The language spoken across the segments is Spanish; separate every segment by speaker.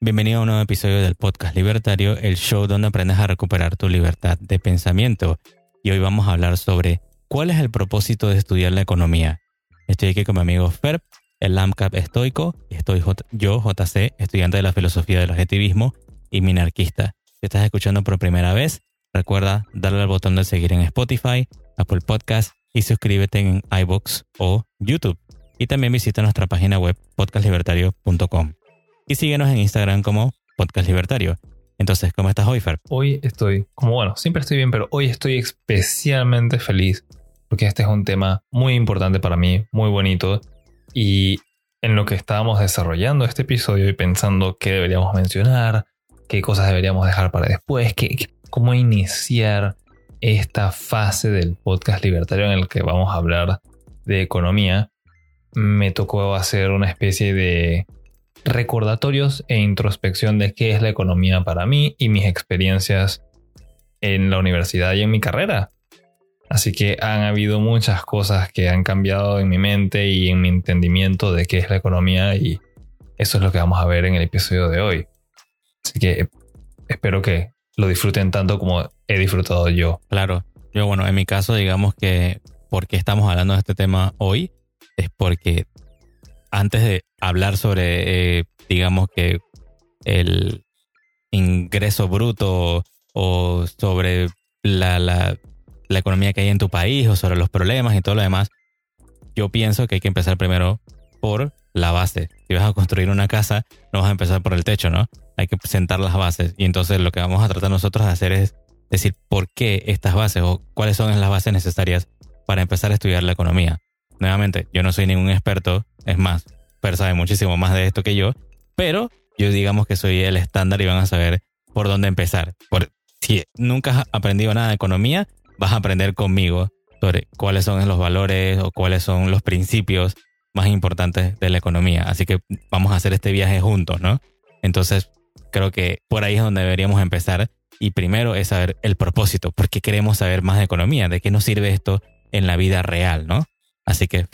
Speaker 1: Bienvenido a un nuevo episodio del podcast Libertario, el show donde aprendes a recuperar tu libertad de pensamiento. Y hoy vamos a hablar sobre cuál es el propósito de estudiar la economía. Estoy aquí con mi amigo Ferb, el LAMCAP estoico, y estoy yo, JC, estudiante de la filosofía del objetivismo y minarquista. Si estás escuchando por primera vez, recuerda darle al botón de seguir en Spotify, Apple Podcast y suscríbete en iBox o YouTube. Y también visita nuestra página web podcastlibertario.com y síguenos en Instagram como Podcast Libertario. Entonces, ¿cómo estás hoy, Fer?
Speaker 2: Hoy estoy, como bueno, siempre estoy bien, pero hoy estoy especialmente feliz porque este es un tema muy importante para mí, muy bonito y en lo que estábamos desarrollando este episodio y pensando qué deberíamos mencionar, qué cosas deberíamos dejar para después, qué, cómo iniciar esta fase del podcast libertario en el que vamos a hablar de economía, me tocó hacer una especie de recordatorios e introspección de qué es la economía para mí y mis experiencias en la universidad y en mi carrera. Así que han habido muchas cosas que han cambiado en mi mente y en mi entendimiento de qué es la economía y eso es lo que vamos a ver en el episodio de hoy. Así que espero que lo disfruten tanto como he disfrutado yo.
Speaker 1: Claro, yo bueno, en mi caso digamos que porque estamos hablando de este tema hoy es porque antes de hablar sobre, eh, digamos que el ingreso bruto o sobre la, la, la, economía que hay en tu país o sobre los problemas y todo lo demás, yo pienso que hay que empezar primero por la base. Si vas a construir una casa, no vas a empezar por el techo, ¿no? Hay que sentar las bases. Y entonces lo que vamos a tratar nosotros de hacer es decir por qué estas bases o cuáles son las bases necesarias para empezar a estudiar la economía. Nuevamente, yo no soy ningún experto, es más, Per sabe muchísimo más de esto que yo, pero yo digamos que soy el estándar y van a saber por dónde empezar. Por, si nunca has aprendido nada de economía, vas a aprender conmigo sobre cuáles son los valores o cuáles son los principios más importantes de la economía. Así que vamos a hacer este viaje juntos, ¿no? Entonces, creo que por ahí es donde deberíamos empezar. Y primero es saber el propósito, porque queremos saber más de economía, de qué nos sirve esto en la vida real, ¿no? Así que,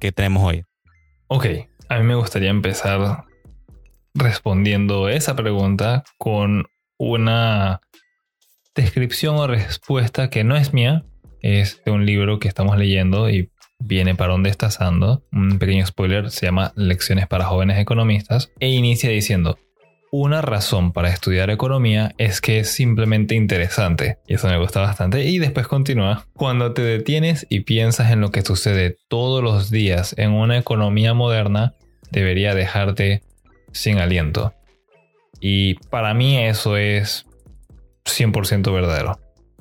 Speaker 1: ¿qué tenemos hoy?
Speaker 2: Ok, a mí me gustaría empezar respondiendo esa pregunta con una descripción o respuesta que no es mía, es de un libro que estamos leyendo y viene para donde estás ando. Un pequeño spoiler, se llama Lecciones para jóvenes economistas e inicia diciendo, una razón para estudiar economía es que es simplemente interesante. Y eso me gusta bastante. Y después continúa. Cuando te detienes y piensas en lo que sucede todos los días en una economía moderna, debería dejarte sin aliento. Y para mí eso es 100% verdadero.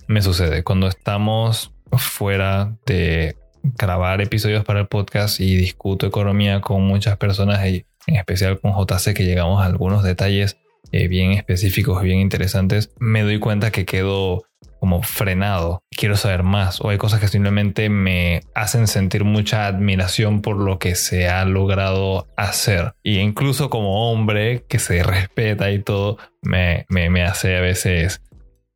Speaker 2: Me sucede cuando estamos fuera de grabar episodios para el podcast y discuto economía con muchas personas en especial con JC, que llegamos a algunos detalles eh, bien específicos, bien interesantes, me doy cuenta que quedo como frenado, quiero saber más, o hay cosas que simplemente me hacen sentir mucha admiración por lo que se ha logrado hacer. Y incluso como hombre que se respeta y todo, me, me, me hace a veces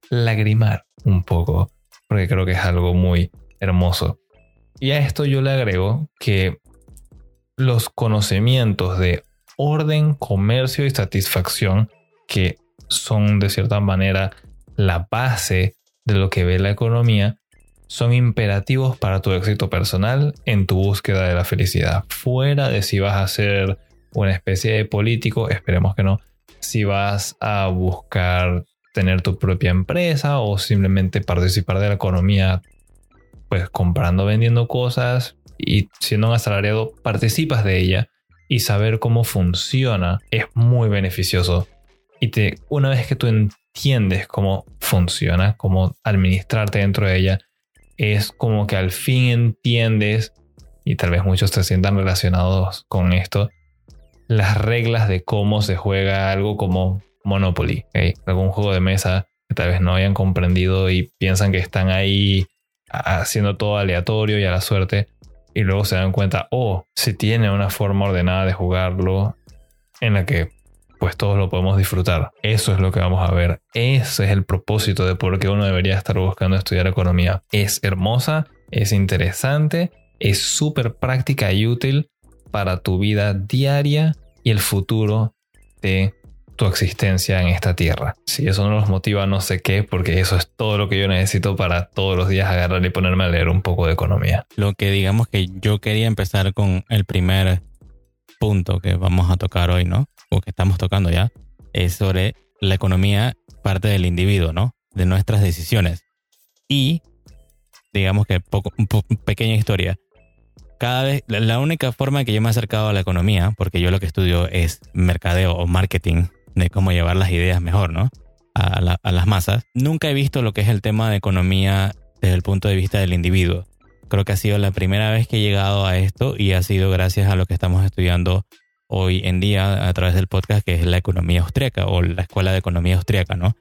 Speaker 2: lagrimar un poco, porque creo que es algo muy hermoso. Y a esto yo le agrego que los conocimientos de orden, comercio y satisfacción, que son de cierta manera la base de lo que ve la economía, son imperativos para tu éxito personal en tu búsqueda de la felicidad. Fuera de si vas a ser una especie de político, esperemos que no, si vas a buscar tener tu propia empresa o simplemente participar de la economía, pues comprando, vendiendo cosas, y siendo un asalariado participas de ella y saber cómo funciona es muy beneficioso. Y una vez que tú entiendes cómo funciona, cómo administrarte dentro de ella, es como que al fin entiendes, y tal vez muchos te sientan relacionados con esto, las reglas de cómo se juega algo como Monopoly, algún juego de mesa que tal vez no hayan comprendido y piensan que están ahí haciendo todo aleatorio y a la suerte y luego se dan cuenta, oh, si tiene una forma ordenada de jugarlo en la que pues todos lo podemos disfrutar. Eso es lo que vamos a ver. Ese es el propósito de por qué uno debería estar buscando estudiar economía. Es hermosa, es interesante, es súper práctica y útil para tu vida diaria y el futuro de tu existencia en esta tierra. Si eso no los motiva, no sé qué, porque eso es todo lo que yo necesito para todos los días agarrar y ponerme a leer un poco de economía.
Speaker 1: Lo que digamos que yo quería empezar con el primer punto que vamos a tocar hoy, ¿no? O que estamos tocando ya, es sobre la economía parte del individuo, ¿no? De nuestras decisiones. Y, digamos que poco, pequeña historia. Cada vez, la única forma que yo me he acercado a la economía, porque yo lo que estudio es mercadeo o marketing, de cómo llevar las ideas mejor, ¿no? A, las masas. Nunca he visto lo que es el tema de economía desde el punto de vista del individuo. Creo que ha sido la primera vez que he llegado a esto y ha sido gracias a lo que estamos estudiando hoy en día a través del podcast, que es la economía austríaca o la escuela de economía austríaca, ¿no?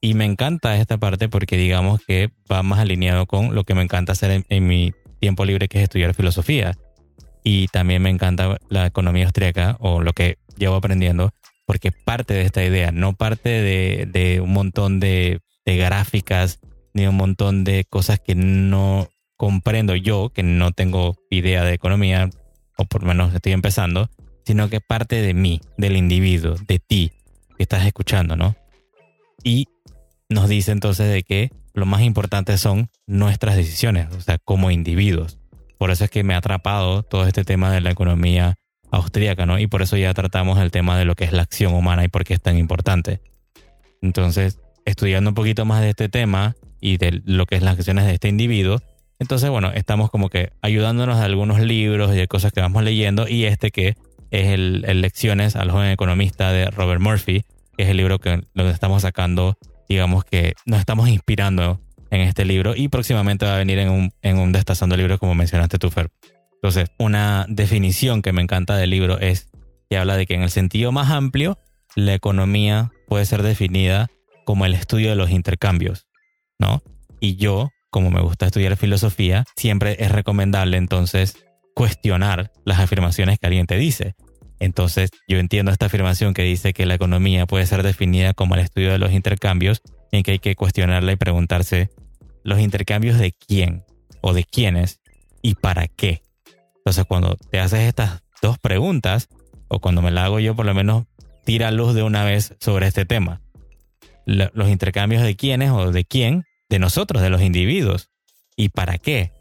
Speaker 1: Y me encanta esta parte porque digamos que va más alineado con lo que me encanta hacer en, en mi tiempo libre, que es estudiar filosofía. Y también me encanta la economía austríaca o lo que llevo aprendiendo, porque parte de esta idea, no parte de, un montón de, gráficas ni un montón de cosas que no comprendo yo, que no tengo idea de economía, o por lo menos estoy empezando, sino que parte de mí, del individuo, de ti, que estás escuchando, ¿no? Y nos dice entonces de que lo más importante son nuestras decisiones, o sea, como individuos. Por eso es que me ha atrapado todo este tema de la economía austríaca, ¿no? Y por eso ya tratamos el tema de lo que es la acción humana y por qué es tan importante. Entonces, estudiando un poquito más de este tema y de lo que es las acciones de este individuo, entonces, bueno, estamos como que ayudándonos de algunos libros y de cosas que vamos leyendo y este que es el, Lecciones al joven economista de Robert Murphy, que es el libro que lo estamos sacando, digamos que nos estamos inspirando en este libro y próximamente va a venir en un, en un destazando libros como mencionaste tú, Fer. Entonces, una definición que me encanta del libro es que habla de que en el sentido más amplio, la economía puede ser definida como el estudio de los intercambios, ¿no? Y yo, como me gusta estudiar filosofía, siempre es recomendable entonces cuestionar las afirmaciones que alguien te dice. Entonces, yo entiendo esta afirmación que dice que la economía puede ser definida como el estudio de los intercambios, en que hay que cuestionarla y preguntarse los intercambios de quién o de quiénes y para qué. Entonces, cuando te haces estas dos preguntas, o cuando me la hago yo, por lo menos tira luz de una vez sobre este tema. los intercambios de quiénes o de quién, de nosotros, de los individuos. ¿Y para qué?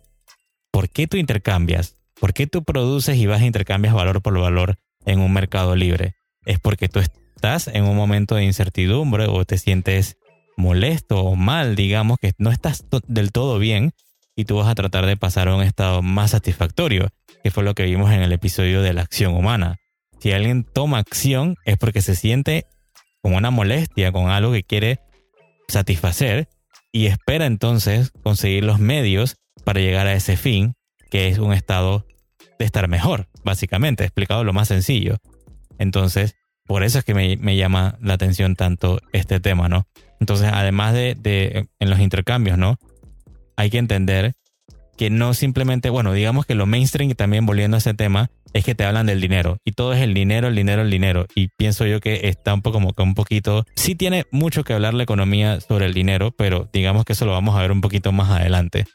Speaker 1: ¿Por qué tú intercambias? ¿Por qué tú produces y vas a intercambias valor por valor en un mercado libre? Es porque tú estás en un momento de incertidumbre o te sientes molesto o mal, digamos, que no estás del todo bien y tú vas a tratar de pasar a un estado más satisfactorio que fue lo que vimos en el episodio de la acción humana. Si alguien toma acción es porque se siente con una molestia, con algo que quiere satisfacer y espera entonces conseguir los medios para llegar a ese fin, que es un estado de estar mejor, básicamente, explicado lo más sencillo. Entonces, por eso es que me, llama la atención tanto este tema, ¿no? Entonces, además de, de en los intercambios, ¿no? Hay que entender que no simplemente, bueno, digamos que lo mainstream y también volviendo a ese tema, es que te hablan del dinero y todo es el dinero, el dinero, el dinero. Y pienso yo que está un poco como que un poquito, sí tiene mucho que hablar la economía sobre el dinero, pero digamos que eso lo vamos a ver un poquito más adelante.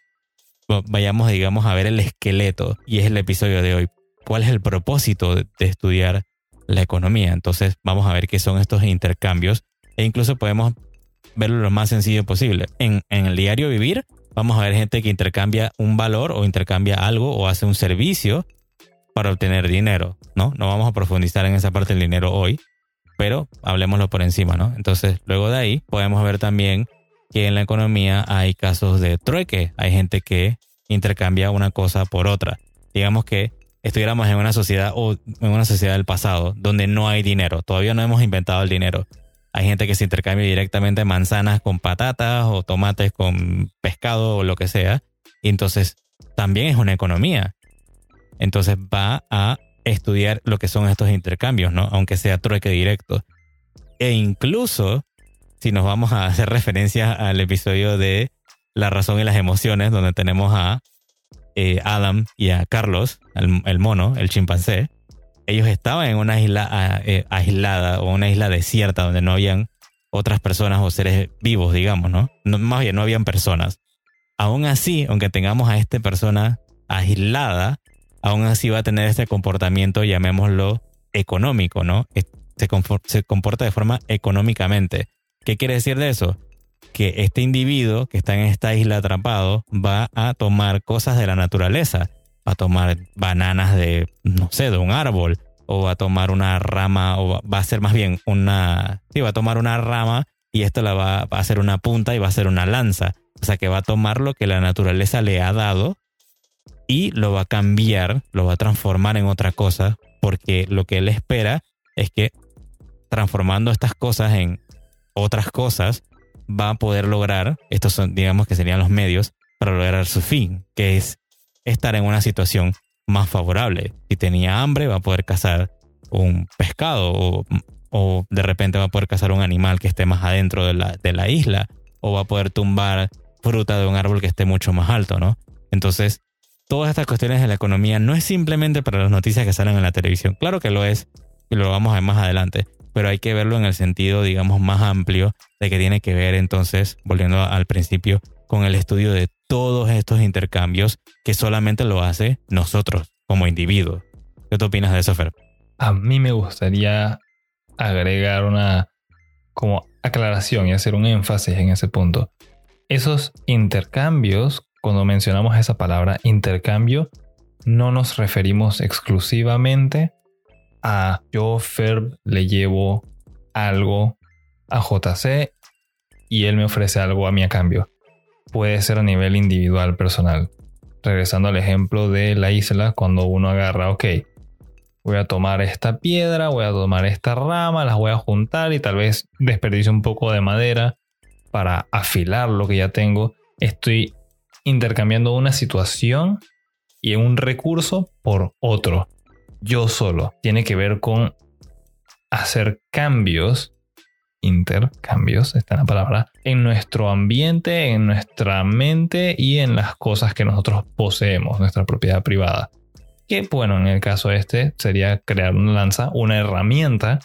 Speaker 1: Vayamos, digamos, a ver el esqueleto y es el episodio de hoy. ¿Cuál es el propósito de, estudiar la economía? Entonces vamos a ver qué son estos intercambios e incluso podemos verlo lo más sencillo posible. En, en el diario vivir vamos a ver gente que intercambia un valor o intercambia algo o hace un servicio para obtener dinero, ¿no? No vamos a profundizar en esa parte del dinero hoy, pero hablemoslo por encima, ¿no? Entonces, luego de ahí podemos ver también que en la economía hay casos de trueque, hay gente que intercambia una cosa por otra. Digamos que estuviéramos en una sociedad o en una sociedad del pasado donde no hay dinero, todavía no hemos inventado el dinero, hay gente que se intercambia directamente manzanas con patatas o tomates con pescado o lo que sea. Y entonces también es una economía. Entonces va a estudiar lo que son estos intercambios, ¿no? Aunque sea trueque directo. E incluso, si nos vamos a hacer referencia al episodio de La razón y las emociones, donde tenemos a eh, Adam y a Carlos, el mono, el chimpancé, ellos estaban en una isla ah, eh, aislada o una isla desierta donde no habían otras personas o seres vivos, digamos, ¿no? Más bien, no habían personas. Aún así, aunque tengamos a esta persona aislada, aún así va a tener este comportamiento, llamémoslo, económico, ¿no? Se, se comporta de forma económicamente. ¿Qué quiere decir de eso? Que este individuo que está en esta isla atrapado va a tomar cosas de la naturaleza, a tomar bananas de, no sé, de un árbol, o va a tomar una rama, o va a ser más bien una, sí, va a tomar una rama y esto la va, a hacer una punta y va a ser una lanza. O sea que va a tomar lo que la naturaleza le ha dado y lo va a cambiar, lo va a transformar en otra cosa, porque lo que él espera es que transformando estas cosas en otras cosas, va a poder lograr, estos son, digamos que serían los medios, para lograr su fin, que es estar en una situación más favorable. Si tenía hambre, va a poder cazar un pescado o o de repente va a poder cazar un animal que esté más adentro de la, de la isla, o va a poder tumbar fruta de un árbol que esté mucho más alto, ¿no? Entonces, todas estas cuestiones de la economía no es simplemente para las noticias que salen en la televisión. Claro que lo es, y lo vamos a ver más adelante, pero hay que verlo en el sentido, digamos, más amplio de que tiene que ver entonces, volviendo al principio, con el estudio de todos estos intercambios que solamente lo hace nosotros como individuos. ¿Qué te opinas de eso, Fer?
Speaker 2: A mí me gustaría agregar una como aclaración y hacer un énfasis en ese punto. Esos intercambios, cuando mencionamos esa palabra intercambio, no nos referimos exclusivamente a yo, Ferb, le llevo algo a JC y él me ofrece algo a mí a cambio. Puede ser a nivel individual, personal. Regresando al ejemplo de la isla, cuando uno agarra, ok, voy a tomar esta piedra, voy a tomar esta rama, las voy a juntar y tal vez desperdicio un poco de madera para afilar lo que ya tengo. Estoy intercambiando una situación y un recurso por otro. Yo solo. Tiene que ver con hacer cambios, intercambios, está la palabra, en nuestro ambiente, en nuestra mente y en las cosas que nosotros poseemos, nuestra propiedad privada. Que bueno, en el caso este sería crear una lanza, una herramienta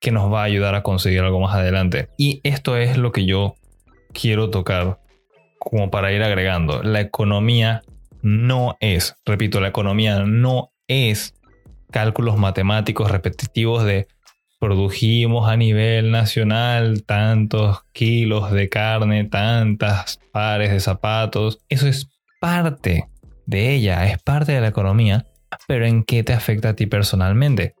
Speaker 2: que nos va a ayudar a conseguir algo más adelante. Y esto es lo que yo quiero tocar como para ir agregando. La economía no es, repito, la economía no es cálculos matemáticos repetitivos de produjimos a nivel nacional tantos kilos de carne, tantas pares de zapatos. Eso es parte de ella, es parte de la economía, pero ¿en qué te afecta a ti personalmente?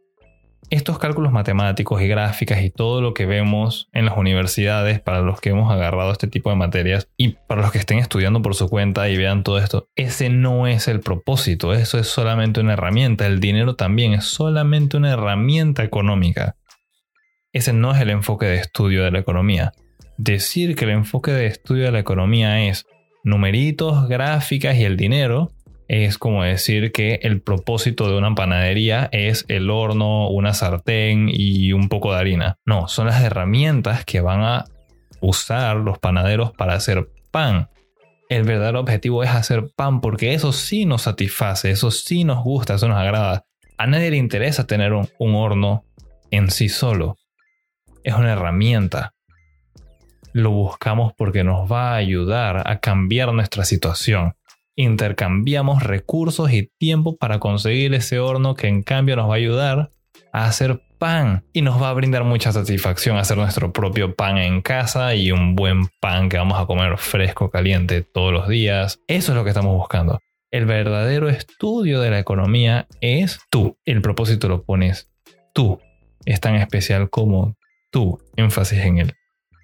Speaker 2: Estos cálculos matemáticos y gráficas y todo lo que vemos en las universidades para los que hemos agarrado este tipo de materias y para los que estén estudiando por su cuenta y vean todo esto, ese no es el propósito, eso es solamente una herramienta, el dinero también es solamente una herramienta económica. Ese no es el enfoque de estudio de la economía. Decir que el enfoque de estudio de la economía es numeritos, gráficas y el dinero es como decir que el propósito de una panadería es el horno, una sartén y un poco de harina. No, son las herramientas que van a usar los panaderos para hacer pan. El verdadero objetivo es hacer pan porque eso sí nos satisface, eso sí nos gusta, eso nos agrada. A nadie le interesa tener un, horno en sí solo. Es una herramienta. Lo buscamos porque nos va a ayudar a cambiar nuestra situación intercambiamos recursos y tiempo para conseguir ese horno que en cambio nos va a ayudar a hacer pan y nos va a brindar mucha satisfacción hacer nuestro propio pan en casa y un buen pan que vamos a comer fresco, caliente todos los días. Eso es lo que estamos buscando. El verdadero estudio de la economía es tú. El propósito lo pones tú. Es tan especial como tú. Énfasis en el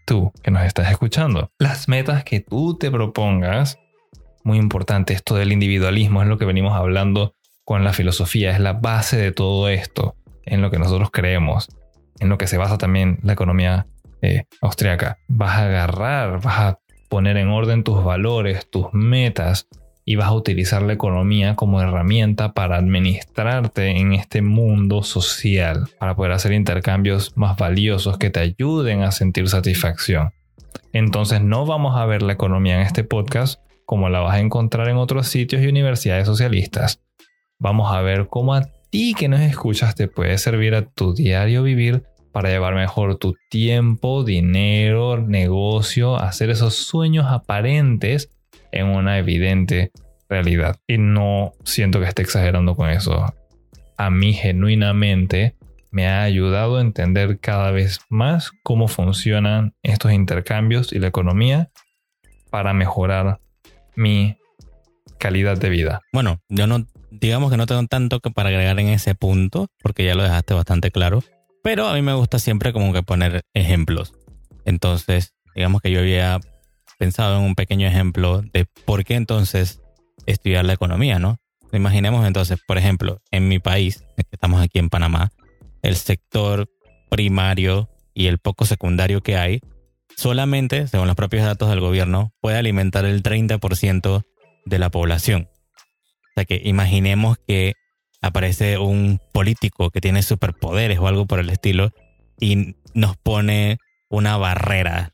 Speaker 2: tú que nos estás escuchando. Las metas que tú te propongas muy importante. Esto del individualismo es lo que venimos hablando con la filosofía, es la base de todo esto, en lo que nosotros creemos, en lo que se basa también la economía eh, austriaca. Vas a agarrar, vas a poner en orden tus valores, tus metas y vas a utilizar la economía como herramienta para administrarte en este mundo social, para poder hacer intercambios más valiosos que te ayuden a sentir satisfacción. Entonces no vamos a ver la economía en este podcast como la vas a encontrar en otros sitios y universidades socialistas. Vamos a ver cómo a ti que nos escuchas te puede servir a tu diario vivir para llevar mejor tu tiempo, dinero, negocio, hacer esos sueños aparentes en una evidente realidad. Y no siento que esté exagerando con eso. a mí genuinamente me ha ayudado a entender cada vez más cómo funcionan estos intercambios y la economía para mejorar mi calidad de vida.
Speaker 1: Bueno, yo no, digamos que no tengo tanto que para agregar en ese punto, porque ya lo dejaste bastante claro, pero a mí me gusta siempre como que poner ejemplos. Entonces, digamos que yo había pensado en un pequeño ejemplo de por qué entonces estudiar la economía, ¿no? Imaginemos entonces, por ejemplo, en mi país, estamos aquí en Panamá, el sector primario y el poco secundario que hay, solamente, según los propios datos del gobierno, puede alimentar el 30% de la población. O sea que imaginemos que aparece un político que tiene superpoderes o algo por el estilo y nos pone una barrera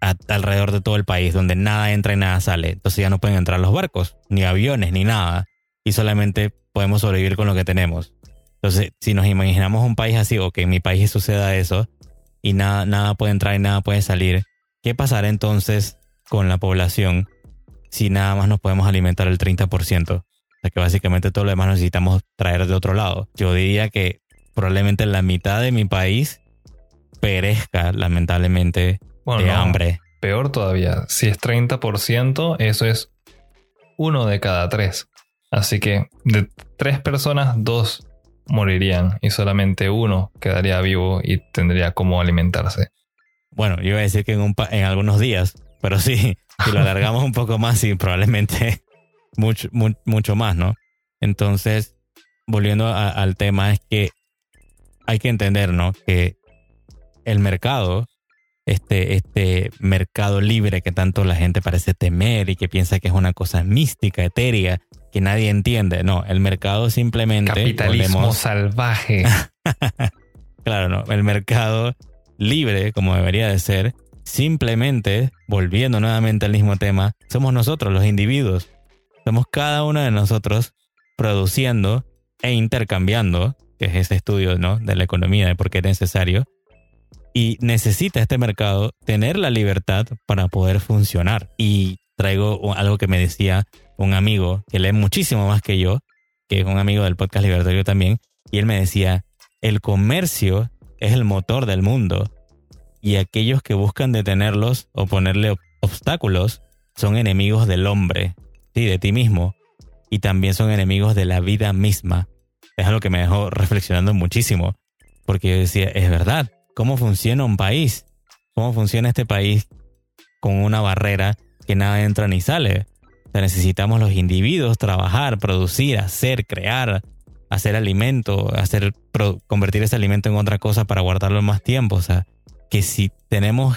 Speaker 1: alrededor de todo el país donde nada entra y nada sale. Entonces ya no pueden entrar los barcos, ni aviones, ni nada. Y solamente podemos sobrevivir con lo que tenemos. Entonces, si nos imaginamos un país así, o que en mi país suceda eso, y nada, nada puede entrar y nada puede salir, ¿qué pasará entonces con la población si nada más nos podemos alimentar el 30%? O sea que básicamente todo lo demás necesitamos traer de otro lado. Yo diría que probablemente la mitad de mi país perezca lamentablemente de hambre.
Speaker 2: Peor todavía, si es 30%, eso es uno de cada tres. Así que de tres personas, dos morirían y solamente uno quedaría vivo y tendría cómo alimentarse.
Speaker 1: Bueno, yo iba a decir que en, en algunos días, pero sí, si lo alargamos un poco más, sí, probablemente mucho, mucho más, ¿no? Entonces, volviendo al tema, es que hay que entender, ¿no? Que el mercado, este, este mercado libre que tanto la gente parece temer y que piensa que es una cosa mística, etérea, que nadie entiende. No, el mercado simplemente.
Speaker 2: Capitalismo salvaje.
Speaker 1: claro, no. El mercado libre, como debería de ser, simplemente, volviendo nuevamente al mismo tema, somos nosotros, los individuos. Somos cada uno de nosotros produciendo e intercambiando, que es ese estudio ¿no? de la economía, de por qué es necesario. Y necesita este mercado tener la libertad para poder funcionar. Y traigo algo que me decía un amigo que lee muchísimo más que yo, que es un amigo del podcast libertario también, y él me decía, el comercio es el motor del mundo y aquellos que buscan detenerlos o ponerle obstáculos son enemigos del hombre, sí, de ti mismo, y también son enemigos de la vida misma. Es algo que me dejó reflexionando muchísimo, porque yo decía, es verdad, ¿cómo funciona un país? ¿Cómo funciona este país con una barrera que nada entra ni sale? necesitamos los individuos trabajar, producir, hacer, crear, hacer alimento, hacer, convertir ese alimento en otra cosa para guardarlo más tiempo. O sea, que si tenemos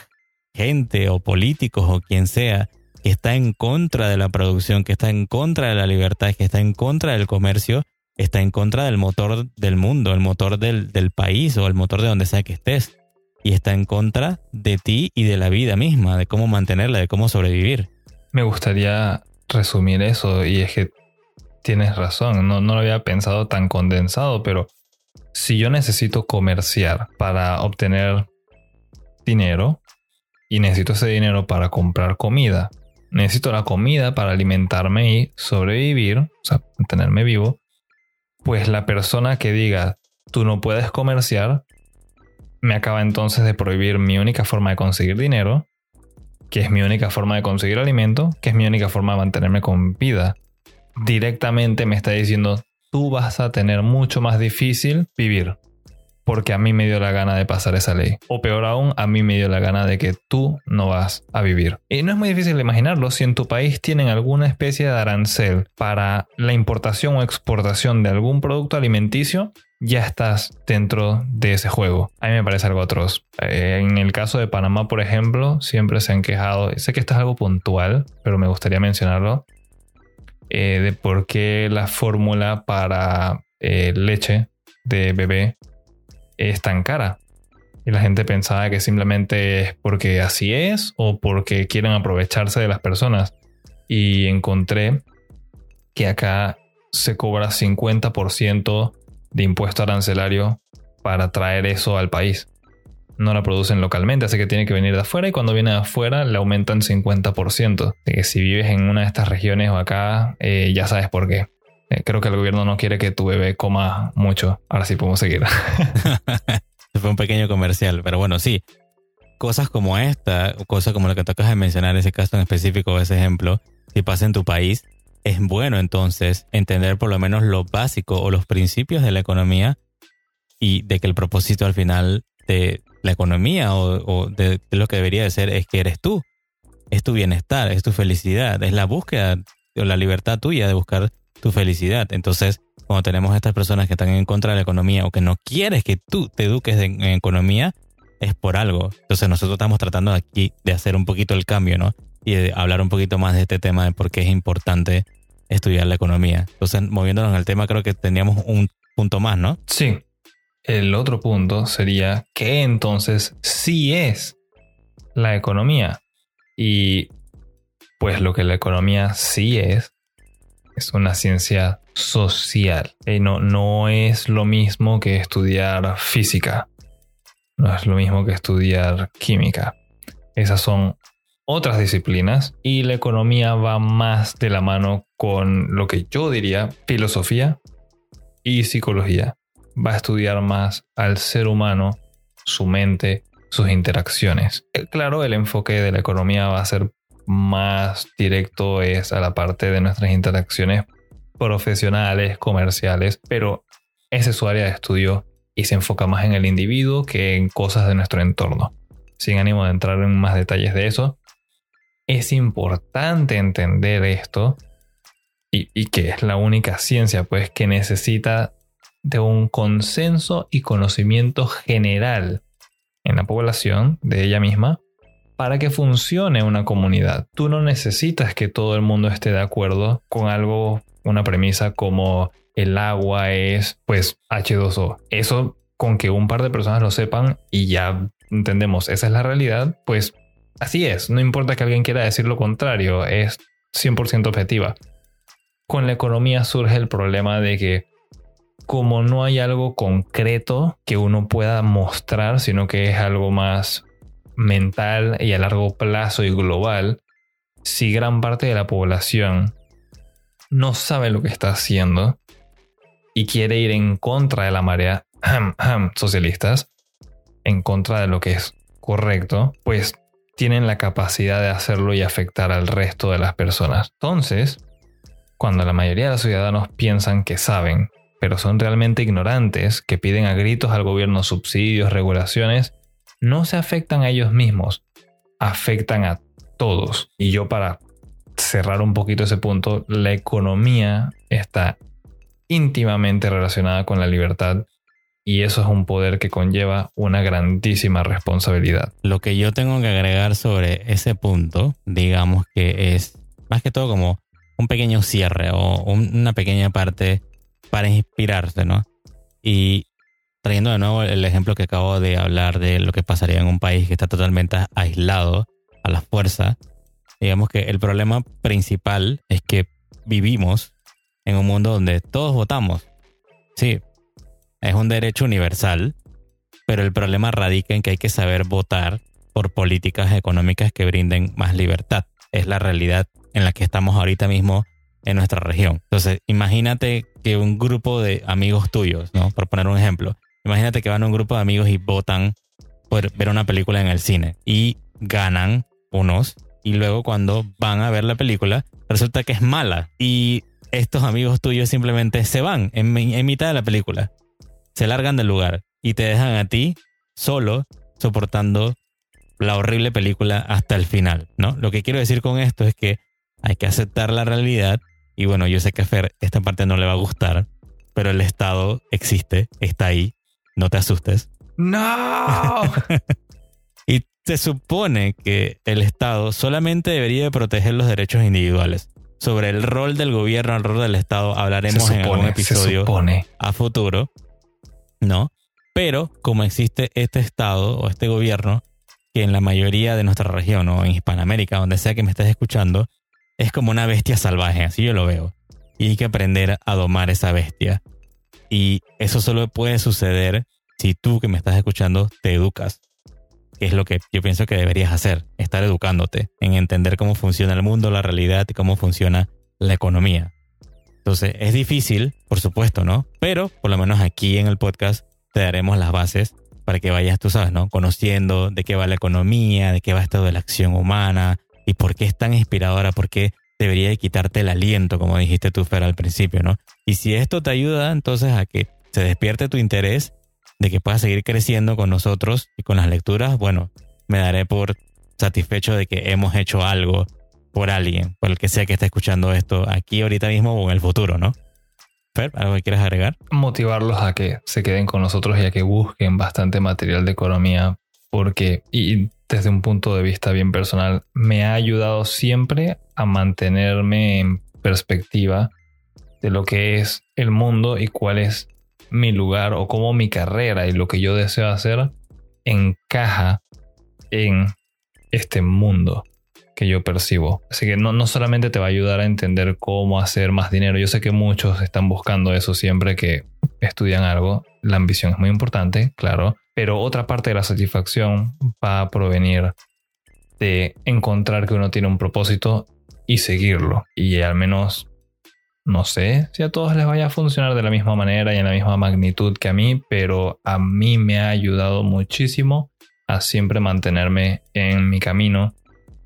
Speaker 1: gente o políticos o quien sea que está en contra de la producción, que está en contra de la libertad, que está en contra del comercio, está en contra del motor del mundo, el motor del, del país o el motor de donde sea que estés. Y está en contra de ti y de la vida misma, de cómo mantenerla, de cómo sobrevivir.
Speaker 2: Me gustaría resumir eso y es que tienes razón, no, no lo había pensado tan condensado, pero si yo necesito comerciar para obtener dinero y necesito ese dinero para comprar comida, necesito la comida para alimentarme y sobrevivir, o sea, mantenerme vivo, pues la persona que diga tú no puedes comerciar, me acaba entonces de prohibir mi única forma de conseguir dinero que es mi única forma de conseguir alimento, que es mi única forma de mantenerme con vida. Directamente me está diciendo, tú vas a tener mucho más difícil vivir, porque a mí me dio la gana de pasar esa ley. O peor aún, a mí me dio la gana de que tú no vas a vivir. Y no es muy difícil imaginarlo si en tu país tienen alguna especie de arancel para la importación o exportación de algún producto alimenticio, ya estás dentro de ese juego. A mí me parece algo atroz. Eh, en el caso de Panamá, por ejemplo, siempre se han quejado, sé que esto es algo puntual, pero me gustaría mencionarlo, eh, de por qué la fórmula para eh, leche de bebé es tan cara. Y la gente pensaba que simplemente es porque así es o porque quieren aprovecharse de las personas. Y encontré que acá se cobra 50% de impuesto arancelario para traer eso al país. No la producen localmente, así que tiene que venir de afuera y cuando viene de afuera le aumentan 50%. Así que si vives en una de estas regiones o acá, eh, ya sabes por qué. Eh, creo que el gobierno no quiere que tu bebé coma mucho. Ahora sí podemos seguir.
Speaker 1: Fue un pequeño comercial, pero bueno, sí. Cosas como esta, cosas como la que tocas de mencionar, ese caso en específico, ese ejemplo, si pasa en tu país, es bueno entonces entender por lo menos lo básico o los principios de la economía y de que el propósito al final de la economía o, de, lo que debería de ser es que eres tú, es tu bienestar, es tu felicidad, es la búsqueda o la libertad tuya de buscar tu felicidad. Entonces, cuando tenemos estas personas que están en contra de la economía o que no quieres que tú te eduques en, economía, es por algo. Entonces, nosotros estamos tratando aquí de hacer un poquito el cambio, ¿no? Y de hablar un poquito más de este tema de por qué es importante estudiar la economía. Entonces, moviéndonos al tema, creo que teníamos un punto más, ¿no?
Speaker 2: Sí. El otro punto sería que entonces sí es la economía. Y pues lo que la economía sí es, es una ciencia social. Y no, no es lo mismo que estudiar física. No es lo mismo que estudiar química. Esas son otras disciplinas y la economía va más de la mano con lo que yo diría filosofía y psicología. Va a estudiar más al ser humano, su mente, sus interacciones. Eh, claro, el enfoque de la economía va a ser más directo es a la parte de nuestras interacciones profesionales, comerciales, pero esa es su área de estudio y se enfoca más en el individuo que en cosas de nuestro entorno. Sin ánimo de entrar en más detalles de eso, es importante entender esto y, y, que es la única ciencia pues que necesita de un consenso y conocimiento general en la población de ella misma para que funcione una comunidad. Tú no necesitas que todo el mundo esté de acuerdo con algo, una premisa como el agua es pues H2O. Eso con que un par de personas lo sepan y ya entendemos, esa es la realidad, pues así es. No importa que alguien quiera decir lo contrario, es 100% objetiva. Con la economía surge el problema de que como no hay algo concreto que uno pueda mostrar, sino que es algo más mental y a largo plazo y global, si gran parte de la población no sabe lo que está haciendo y quiere ir en contra de la marea socialistas, en contra de lo que es correcto, pues tienen la capacidad de hacerlo y afectar al resto de las personas. Entonces, cuando la mayoría de los ciudadanos piensan que saben pero son realmente ignorantes, que piden a gritos al gobierno subsidios, regulaciones, no se afectan a ellos mismos, afectan a todos. Y yo para cerrar un poquito ese punto, la economía está íntimamente relacionada con la libertad y eso es un poder que conlleva una grandísima responsabilidad.
Speaker 1: Lo que yo tengo que agregar sobre ese punto, digamos que es más que todo como un pequeño cierre o una pequeña parte para inspirarse, ¿no? Y trayendo de nuevo el ejemplo que acabo de hablar de lo que pasaría en un país que está totalmente aislado a la fuerza, digamos que el problema principal es que vivimos en un mundo donde todos votamos. Sí, es un derecho universal, pero el problema radica en que hay que saber votar por políticas económicas que brinden más libertad. Es la realidad en la que estamos ahorita mismo en nuestra región. Entonces, imagínate que un grupo de amigos tuyos, ¿no? Por poner un ejemplo, imagínate que van a un grupo de amigos y votan por ver una película en el cine y ganan unos y luego cuando van a ver la película resulta que es mala y estos amigos tuyos simplemente se van en, en mitad de la película, se largan del lugar y te dejan a ti solo soportando la horrible película hasta el final, ¿no? Lo que quiero decir con esto es que hay que aceptar la realidad y bueno, yo sé que a Fer esta parte no le va a gustar, pero el Estado existe, está ahí, no te asustes.
Speaker 2: No.
Speaker 1: y se supone que el Estado solamente debería proteger los derechos individuales. Sobre el rol del gobierno, el rol del Estado, hablaremos en algún episodio a futuro, ¿no? Pero como existe este Estado o este gobierno, que en la mayoría de nuestra región o en Hispanoamérica, donde sea que me estés escuchando, es como una bestia salvaje, así yo lo veo. Y hay que aprender a domar esa bestia. Y eso solo puede suceder si tú que me estás escuchando te educas. Que es lo que yo pienso que deberías hacer, estar educándote en entender cómo funciona el mundo, la realidad y cómo funciona la economía. Entonces es difícil, por supuesto, ¿no? Pero por lo menos aquí en el podcast te daremos las bases para que vayas, tú sabes, ¿no? Conociendo de qué va la economía, de qué va esto de la acción humana y por qué es tan inspiradora, por qué debería de quitarte el aliento, como dijiste tú, Fer, al principio, ¿no? Y si esto te ayuda entonces a que se despierte tu interés de que puedas seguir creciendo con nosotros y con las lecturas, bueno, me daré por satisfecho de que hemos hecho algo por alguien, por el que sea que esté escuchando esto aquí ahorita mismo o en el futuro, ¿no? Fer, ¿algo que quieras agregar?
Speaker 2: Motivarlos a que se queden con nosotros y a que busquen bastante material de economía, porque, desde un punto de vista bien personal, me ha ayudado siempre a mantenerme en perspectiva de lo que es el mundo y cuál es mi lugar o cómo mi carrera y lo que yo deseo hacer encaja en este mundo que yo percibo. Así que no, no solamente te va a ayudar a entender cómo hacer más dinero. Yo sé que muchos están buscando eso siempre que estudian algo. La ambición es muy importante, claro. Pero otra parte de la satisfacción va a provenir de encontrar que uno tiene un propósito y seguirlo. Y al menos, no sé si a todos les vaya a funcionar de la misma manera y en la misma magnitud que a mí, pero a mí me ha ayudado muchísimo a siempre mantenerme en mi camino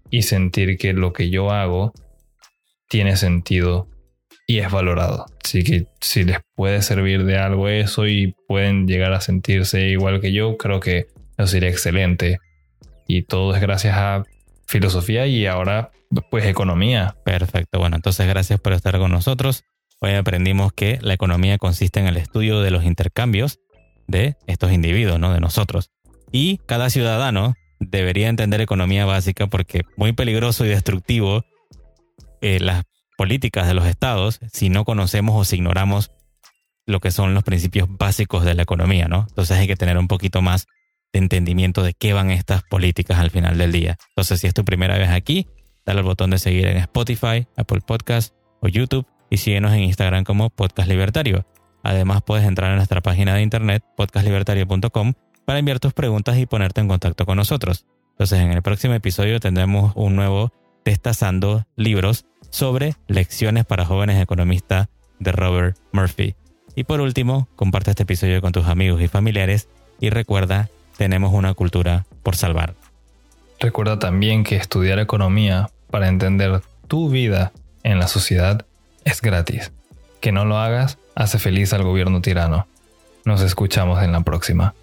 Speaker 2: y sentir que lo que yo hago tiene sentido y es valorado. Así que si les puede servir de algo eso y pueden llegar a sentirse igual que yo, creo que eso sería excelente. Y todo es gracias a filosofía y ahora pues economía.
Speaker 1: Perfecto, bueno, entonces gracias por estar con nosotros. Hoy aprendimos que la economía consiste en el estudio de los intercambios de estos individuos, ¿no? De nosotros. Y cada ciudadano debería entender economía básica porque muy peligroso y destructivo eh, las políticas de los estados si no conocemos o si ignoramos lo que son los principios básicos de la economía, ¿no? Entonces hay que tener un poquito más de entendimiento de qué van estas políticas al final del día. Entonces, si es tu primera vez aquí, dale al botón de seguir en Spotify, Apple Podcast o YouTube y síguenos en Instagram como Podcast Libertario. Además, puedes entrar a nuestra página de internet podcastlibertario.com para enviar tus preguntas y ponerte en contacto con nosotros. Entonces, en el próximo episodio tendremos un nuevo Testazando libros sobre lecciones para jóvenes economistas de Robert Murphy. Y por último, comparte este episodio con tus amigos y familiares y recuerda, tenemos una cultura por salvar.
Speaker 2: Recuerda también que estudiar economía para entender tu vida en la sociedad es gratis. Que no lo hagas hace feliz al gobierno tirano. Nos escuchamos en la próxima.